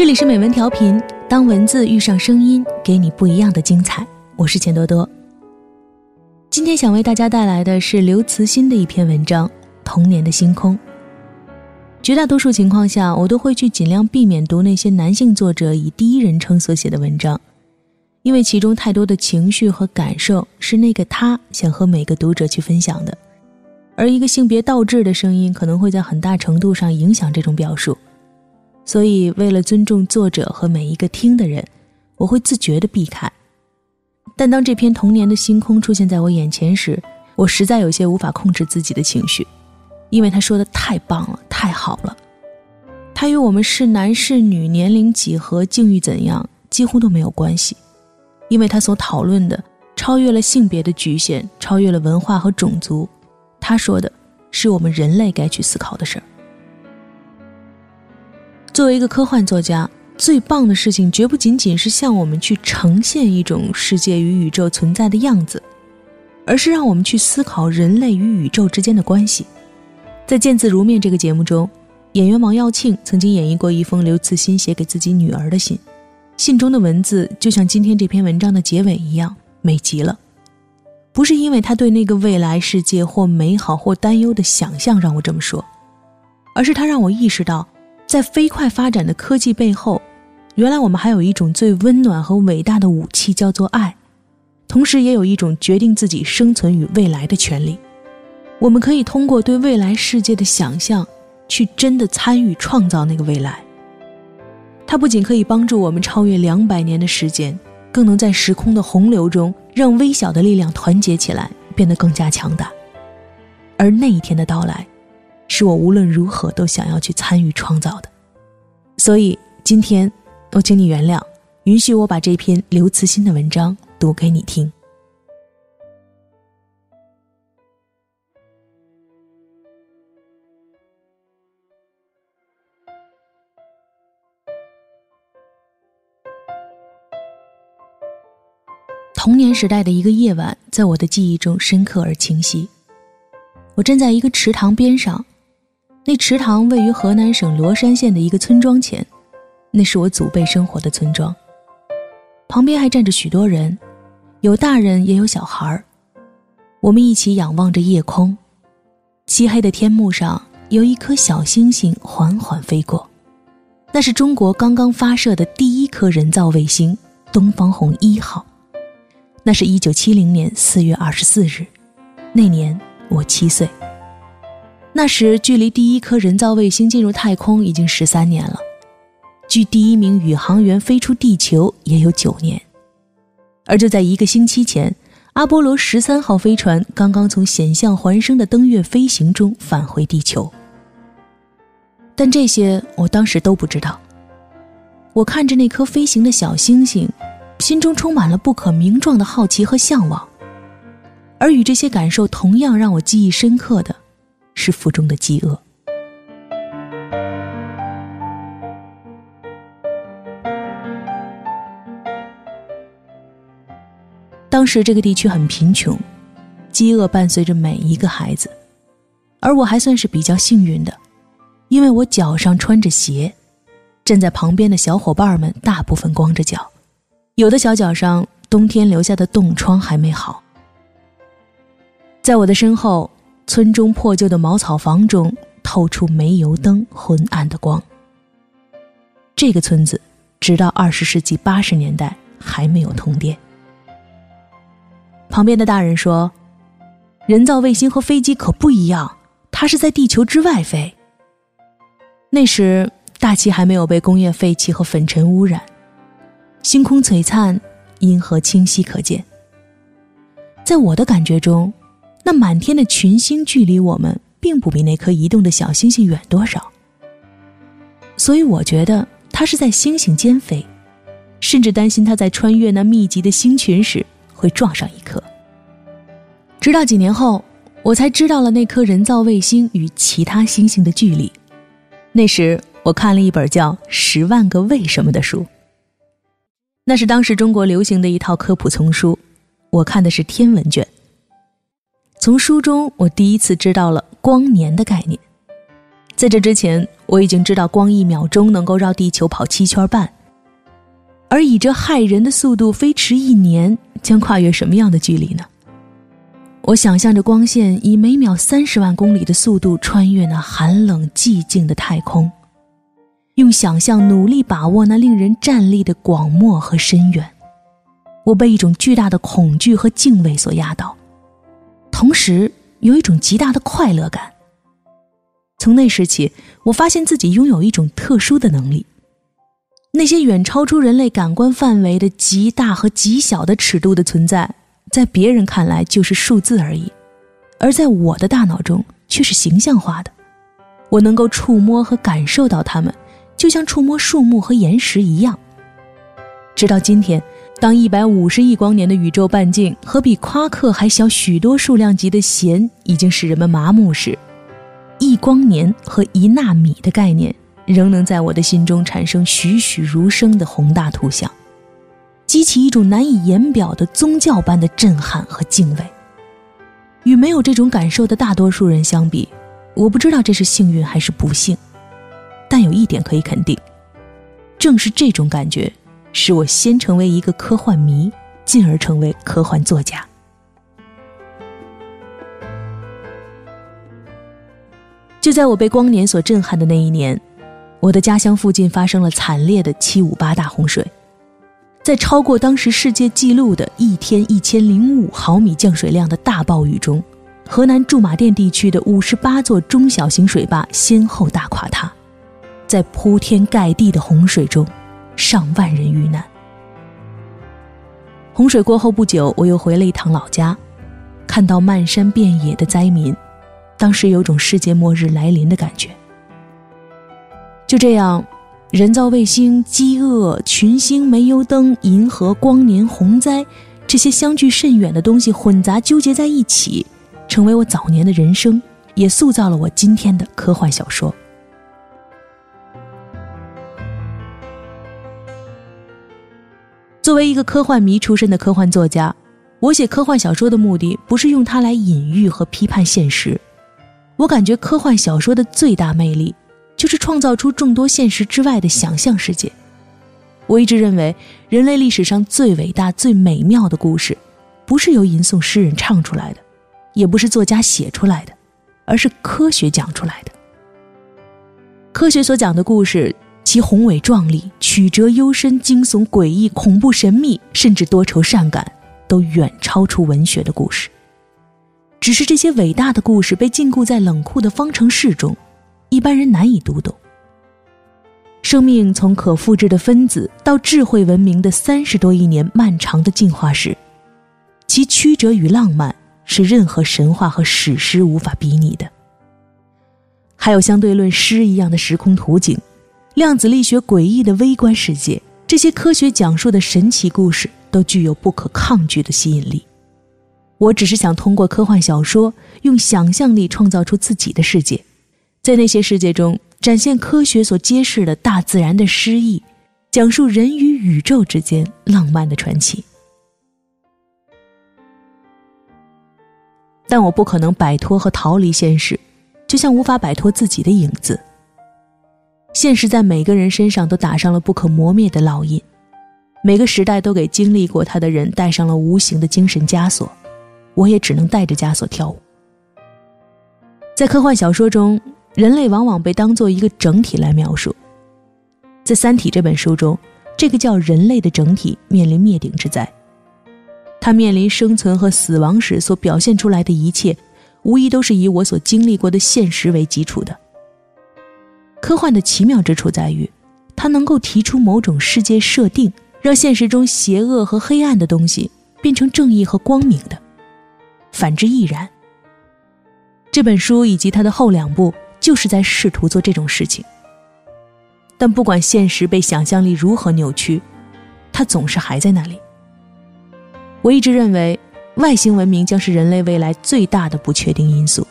这里是美文调频，当文字遇上声音，给你不一样的精彩。我是钱多多。今天想为大家带来的是刘慈欣的一篇文章《童年的星空》。绝大多数情况下，我都会去尽量避免读那些男性作者以第一人称所写的文章，因为其中太多的情绪和感受是那个他想和每个读者去分享的，而一个性别倒置的声音可能会在很大程度上影响这种表述。所以，为了尊重作者和每一个听的人，我会自觉地避开。但当这篇童年的星空出现在我眼前时，我实在有些无法控制自己的情绪，因为他说的太棒了，太好了。他与我们是男是女、年龄几何、境遇怎样几乎都没有关系，因为他所讨论的超越了性别的局限，超越了文化和种族。他说的是我们人类该去思考的事儿。作为一个科幻作家，最棒的事情绝不仅仅是向我们去呈现一种世界与宇宙存在的样子，而是让我们去思考人类与宇宙之间的关系。在《见字如面》这个节目中，演员王耀庆曾经演绎过一封刘慈欣写给自己女儿的信，信中的文字就像今天这篇文章的结尾一样美极了。不是因为他对那个未来世界或美好或担忧的想象让我这么说，而是他让我意识到。在飞快发展的科技背后，原来我们还有一种最温暖和伟大的武器，叫做爱。同时，也有一种决定自己生存与未来的权利。我们可以通过对未来世界的想象，去真的参与创造那个未来。它不仅可以帮助我们超越两百年的时间，更能在时空的洪流中，让微小的力量团结起来，变得更加强大。而那一天的到来。是我无论如何都想要去参与创造的，所以今天我请你原谅，允许我把这篇刘慈欣的文章读给你听。童年时代的一个夜晚，在我的记忆中深刻而清晰。我站在一个池塘边上。那池塘位于河南省罗山县的一个村庄前，那是我祖辈生活的村庄。旁边还站着许多人，有大人也有小孩儿。我们一起仰望着夜空，漆黑的天幕上有一颗小星星缓缓飞过，那是中国刚刚发射的第一颗人造卫星“东方红一号”。那是一九七零年四月二十四日，那年我七岁。那时，距离第一颗人造卫星进入太空已经十三年了，距第一名宇航员飞出地球也有九年。而就在一个星期前，阿波罗十三号飞船刚刚从险象环生的登月飞行中返回地球。但这些我当时都不知道。我看着那颗飞行的小星星，心中充满了不可名状的好奇和向往。而与这些感受同样让我记忆深刻的。是腹中的饥饿。当时这个地区很贫穷，饥饿伴随着每一个孩子，而我还算是比较幸运的，因为我脚上穿着鞋，站在旁边的小伙伴们大部分光着脚，有的小脚上冬天留下的冻疮还没好。在我的身后。村中破旧的茅草房中透出煤油灯昏暗的光。这个村子直到二十世纪八十年代还没有通电。旁边的大人说：“人造卫星和飞机可不一样，它是在地球之外飞。”那时大气还没有被工业废气和粉尘污染，星空璀璨，银河清晰可见。在我的感觉中。那满天的群星距离我们并不比那颗移动的小星星远多少，所以我觉得它是在星星间飞，甚至担心它在穿越那密集的星群时会撞上一颗。直到几年后，我才知道了那颗人造卫星与其他星星的距离。那时我看了一本叫《十万个为什么》的书，那是当时中国流行的一套科普丛书，我看的是天文卷。从书中，我第一次知道了光年的概念。在这之前，我已经知道光一秒钟能够绕地球跑七圈半，而以这骇人的速度飞驰一年，将跨越什么样的距离呢？我想象着光线以每秒三十万公里的速度穿越那寒冷寂静的太空，用想象努力把握那令人站立的广漠和深远。我被一种巨大的恐惧和敬畏所压倒，同时有一种极大的快乐感。从那时起，我发现自己拥有一种特殊的能力。那些远超出人类感官范围的极大和极小的尺度的存在，在别人看来就是数字而已，而在我的大脑中却是形象化的。我能够触摸和感受到它们，就像触摸树木和岩石一样。直到今天，当一百五十亿光年的宇宙半径和比夸克还小许多数量级的弦已经使人们麻木时，一光年和一纳米的概念，仍能在我的心中产生栩栩如生的宏大图像，激起一种难以言表的宗教般的震撼和敬畏。与没有这种感受的大多数人相比，我不知道这是幸运还是不幸，但有一点可以肯定，正是这种感觉，使我先成为一个科幻迷，进而成为科幻作家。就在我被光年所震撼的那一年，我的家乡附近发生了惨烈的七五八大洪水。在超过当时世界纪录的一天一千零五毫米降水量的大暴雨中，河南驻马店地区的五十八座中小型水坝先后大垮塌。在铺天盖地的洪水中，上万人遇难。洪水过后不久，我又回了一趟老家，看到漫山遍野的灾民。当时有种世界末日来临的感觉。就这样，人造卫星、饥饿、群星、煤油灯、银河、光年、洪灾，这些相距甚远的东西混杂纠结在一起，成为我早年的人生，也塑造了我今天的科幻小说。作为一个科幻迷出身的科幻作家，我写科幻小说的目的不是用它来隐喻和批判现实。我感觉科幻小说的最大魅力，就是创造出众多现实之外的想象世界。我一直认为，人类历史上最伟大、最美妙的故事，不是由吟诵诗人唱出来的，也不是作家写出来的，而是科学讲出来的。科学所讲的故事，其宏伟壮丽、曲折幽深、惊悚诡异、恐怖神秘，甚至多愁善感，都远超出文学的故事。只是这些伟大的故事被禁锢在冷酷的方程式中，一般人难以读懂。生命从可复制的分子到智慧文明的三十多亿年漫长的进化史，其曲折与浪漫是任何神话和史诗无法比拟的。还有相对论诗一样的时空图景，量子力学诡异的微观世界，这些科学讲述的神奇故事都具有不可抗拒的吸引力。我只是想通过科幻小说，用想象力创造出自己的世界，在那些世界中展现科学所揭示的大自然的诗意，讲述人与宇宙之间浪漫的传奇。但我不可能摆脱和逃离现实，就像无法摆脱自己的影子。现实在每个人身上都打上了不可磨灭的烙印，每个时代都给经历过它的人带上了无形的精神枷锁。我也只能带着枷锁跳舞。在科幻小说中，人类往往被当做一个整体来描述。在《三体》这本书中，这个叫人类的整体面临灭顶之灾，它面临生存和死亡时所表现出来的一切，无疑都是以我所经历过的现实为基础的。科幻的奇妙之处在于，它能够提出某种世界设定，让现实中邪恶和黑暗的东西变成正义和光明的。反之亦然。这本书以及它的后两部，就是在试图做这种事情。但不管现实被想象力如何扭曲，它总是还在那里。我一直认为，外星文明将是人类未来最大的不确定因素。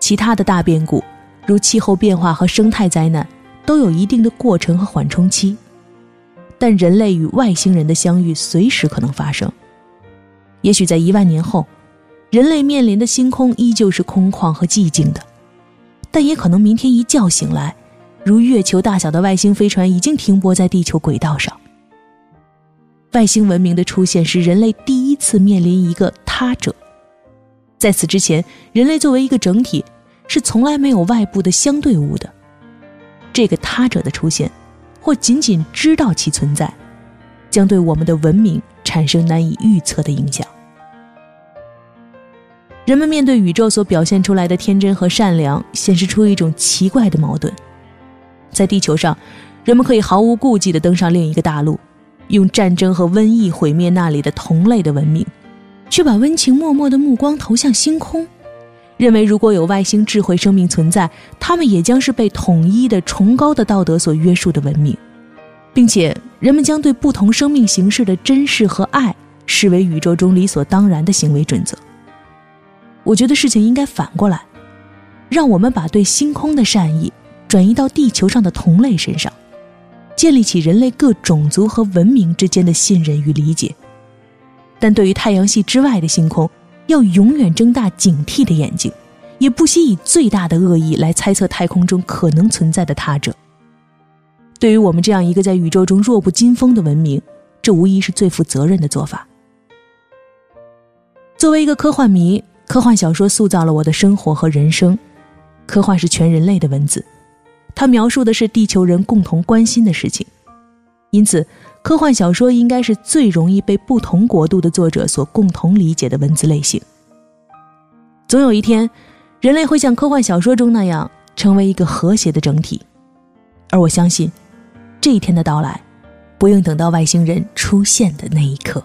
其他的大变故，如气候变化和生态灾难，都有一定的过程和缓冲期。但人类与外星人的相遇，随时可能发生。也许在一万年后，人类面临的星空依旧是空旷和寂静的，但也可能明天一觉醒来，如月球大小的外星飞船已经停泊在地球轨道上。外星文明的出现是人类第一次面临一个他者，在此之前，人类作为一个整体是从来没有外部的相对物的。这个他者的出现，或仅仅知道其存在，将对我们的文明产生难以预测的影响。人们面对宇宙所表现出来的天真和善良，显示出一种奇怪的矛盾。在地球上，人们可以毫无顾忌地登上另一个大陆。用战争和瘟疫毁灭那里的同类的文明，却把温情脉脉的目光投向星空，认为如果有外星智慧生命存在，他们也将是被统一的崇高的道德所约束的文明，并且人们将对不同生命形式的珍视和爱视为宇宙中理所当然的行为准则。我觉得事情应该反过来，让我们把对星空的善意转移到地球上的同类身上。建立起人类各种族和文明之间的信任与理解，但对于太阳系之外的星空，要永远睁大警惕的眼睛，也不惜以最大的恶意来猜测太空中可能存在的他者。对于我们这样一个在宇宙中弱不禁风的文明，这无疑是最负责任的做法。作为一个科幻迷，科幻小说塑造了我的生活和人生，科幻是全人类的文字。它描述的是地球人共同关心的事情，因此，科幻小说应该是最容易被不同国度的作者所共同理解的文字类型。总有一天，人类会像科幻小说中那样，成为一个和谐的整体，而我相信，这一天的到来，不用等到外星人出现的那一刻。